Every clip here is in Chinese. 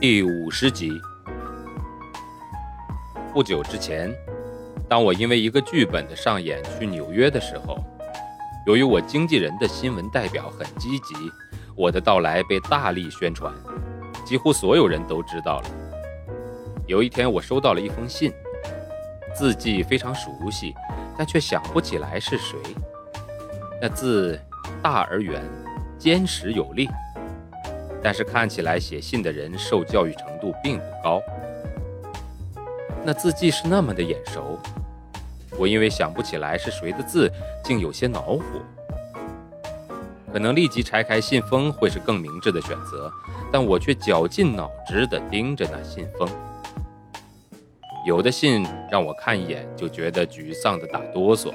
第五十集。不久之前。当我因为一个剧本的上演去纽约的时候，由于我经纪人的新闻代表很积极，我的到来被大力宣传，几乎所有人都知道了。有一天，我收到了一封信，字迹非常熟悉，但却想不起来是谁。那字大而圆，坚实有力，但是看起来写信的人受教育程度并不高。那字迹是那么的眼熟。我因为想不起来是谁的字，竟有些恼火。可能立即拆开信封会是更明智的选择，但我却绞尽脑汁地盯着那信封。有的信让我看一眼就觉得沮丧的打哆嗦，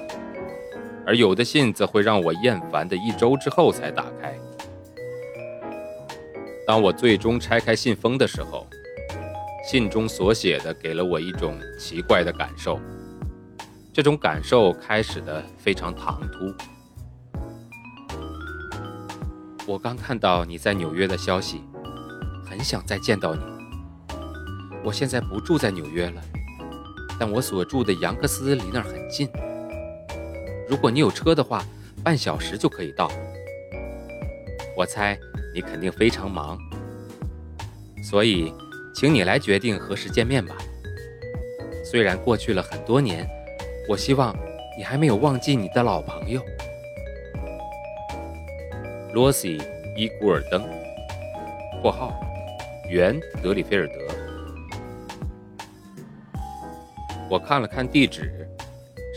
而有的信则会让我厌烦的一周之后才打开。当我最终拆开信封的时候，信中所写的给了我一种奇怪的感受。这种感受开始的非常唐突。我刚看到你在纽约的消息，很想再见到你。我现在不住在纽约了，但我所住的杨克斯离那儿很近。如果你有车的话，半小时就可以到。我猜你肯定非常忙，所以请你来决定何时见面吧。虽然过去了很多年。我希望你还没有忘记你的老朋友罗西·伊古尔登（括号原德里菲尔德）。我看了看地址，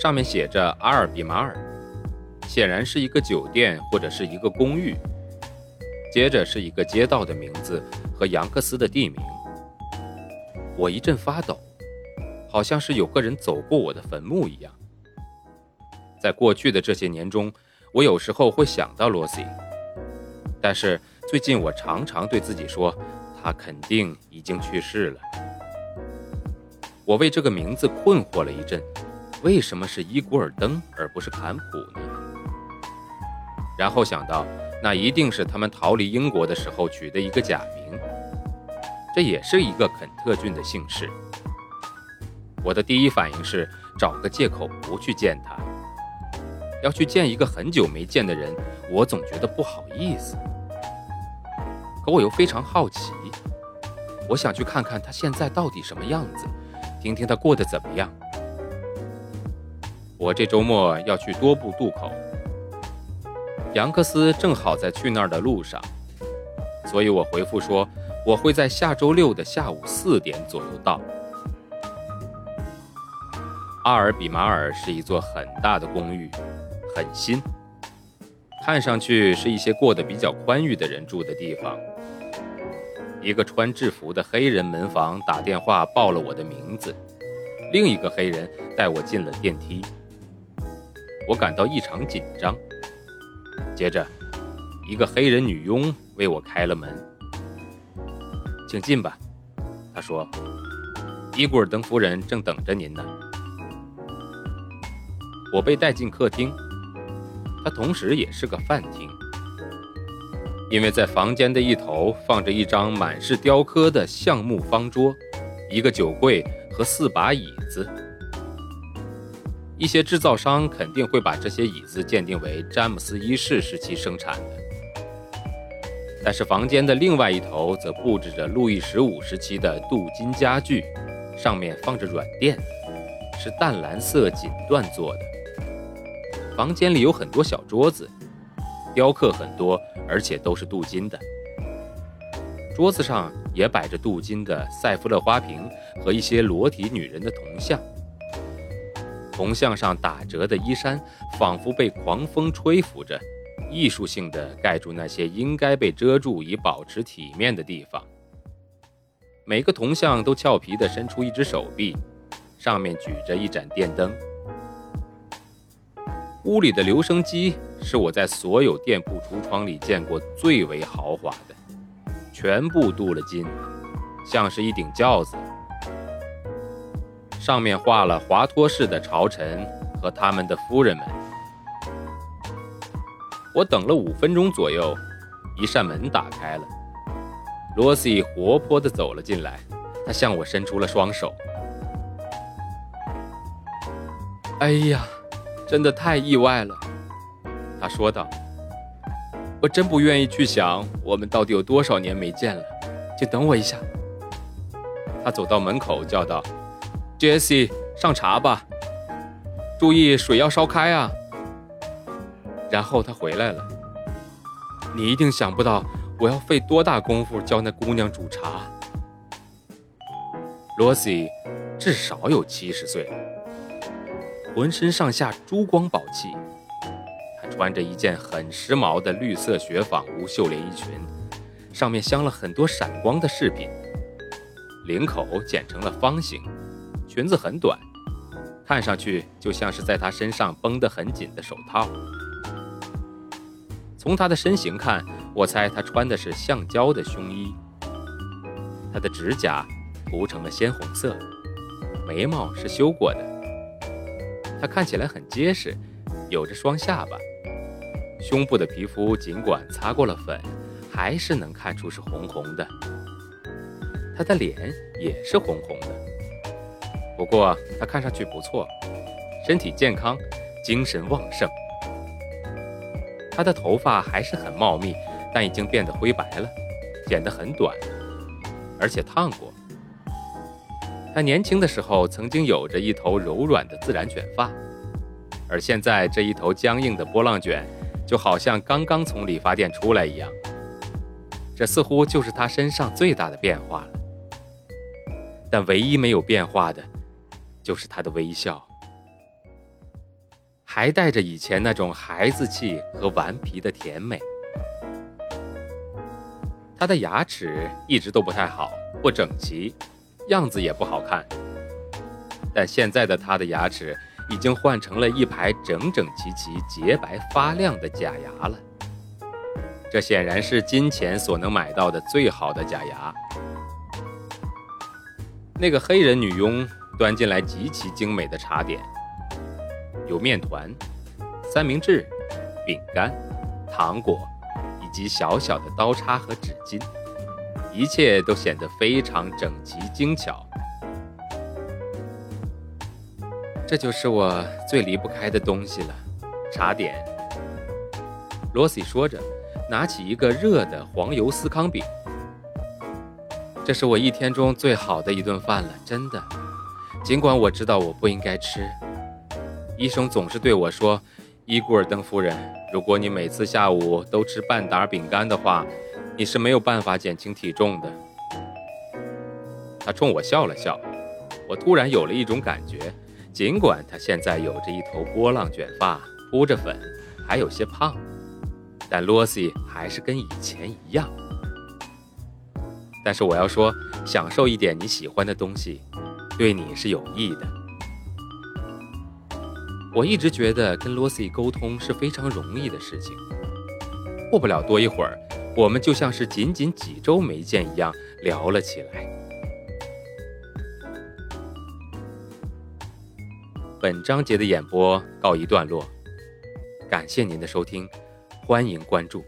上面写着阿尔比马尔，显然是一个酒店或者是一个公寓。接着是一个街道的名字和杨克斯的地名。我一阵发抖。好像是有个人走过我的坟墓一样。在过去的这些年中，我有时候会想到罗西，但是最近我常常对自己说，他肯定已经去世了。我为这个名字困惑了一阵，为什么是伊古尔登而不是坎普呢？然后想到，那一定是他们逃离英国的时候取的一个假名，这也是一个肯特郡的姓氏。我的第一反应是找个借口不去见他。要去见一个很久没见的人，我总觉得不好意思。可我又非常好奇，我想去看看他现在到底什么样子，听听他过得怎么样。我这周末要去多布渡口，杨克斯正好在去那儿的路上，所以我回复说我会在下周六的下午四点左右到。阿尔比马尔是一座很大的公寓，很新，看上去是一些过得比较宽裕的人住的地方。一个穿制服的黑人门房打电话报了我的名字，另一个黑人带我进了电梯。我感到异常紧张。接着，一个黑人女佣为我开了门，请进吧，她说：“伊古尔登夫人正等着您呢。”我被带进客厅，它同时也是个饭厅，因为在房间的一头放着一张满是雕刻的橡木方桌，一个酒柜和四把椅子。一些制造商肯定会把这些椅子鉴定为詹姆斯一世时期生产的，但是房间的另外一头则布置着路易十五时期的镀金家具，上面放着软垫，是淡蓝色锦缎做的。房间里有很多小桌子，雕刻很多，而且都是镀金的。桌子上也摆着镀金的塞夫勒花瓶和一些裸体女人的铜像。铜像上打折的衣衫仿佛被狂风吹拂着，艺术性的盖住那些应该被遮住以保持体面的地方。每个铜像都俏皮地伸出一只手臂，上面举着一盏电灯。屋里的留声机是我在所有店铺橱窗里见过最为豪华的，全部镀了金，像是一顶轿子，上面画了华托氏的朝臣和他们的夫人们。我等了五分钟左右，一扇门打开了。罗西活泼地走了进来，他向我伸出了双手。“哎呀，真的太意外了。”他说道，“我真不愿意去想我们到底有多少年没见了。请等我一下。”他走到门口叫道：“杰西，上茶吧，注意水要烧开啊。”然后他回来了。你一定想不到。我要费多大功夫教那姑娘煮茶？罗西至少有七十岁了，浑身上下珠光宝气。她穿着一件很时髦的绿色雪纺无袖连衣裙，上面镶了很多闪光的饰品，领口剪成了方形，裙子很短，看上去就像是在她身上绷得很紧的手套。从她的身形看。我猜他穿的是橡胶的胸衣，他的指甲涂成了鲜红色，眉毛是修过的。他看起来很结实，有着双下巴，胸部的皮肤尽管擦过了粉，还是能看出是红红的。他的脸也是红红的，不过他看上去不错，身体健康，精神旺盛。他的头发还是很茂密。但已经变得灰白了，剪得很短，而且烫过。他年轻的时候曾经有着一头柔软的自然卷发，而现在这一头僵硬的波浪卷，就好像刚刚从理发店出来一样。这似乎就是他身上最大的变化了。但唯一没有变化的，就是他的微笑，还带着以前那种孩子气和顽皮的甜美。他的牙齿一直都不太好，不整齐，样子也不好看。但现在的他的牙齿已经换成了一排整整齐齐、洁白发亮的假牙了。这显然是金钱所能买到的最好的假牙。那个黑人女佣端进来极其精美的茶点，有面团、三明治、饼干、糖果。以及小小的刀叉和纸巾，一切都显得非常整齐精巧。这就是我最离不开的东西了，茶点。罗西说着，拿起一个热的黄油司康饼。这是我一天中最好的一顿饭了，真的。尽管我知道我不应该吃，医生总是对我说：“伊古尔登夫人。”如果你每次下午都吃半打饼干的话，你是没有办法减轻体重的。他冲我笑了笑，我突然有了一种感觉，尽管他现在有着一头波浪卷发，铺着粉，还有些胖，但罗西还是跟以前一样。但是我要说，享受一点你喜欢的东西，对你是有益的。我一直觉得跟罗西沟通是非常容易的事情。过不了多一会儿，我们就像是仅仅几周没见一样聊了起来。本章节的演播告一段落，感谢您的收听，欢迎关注。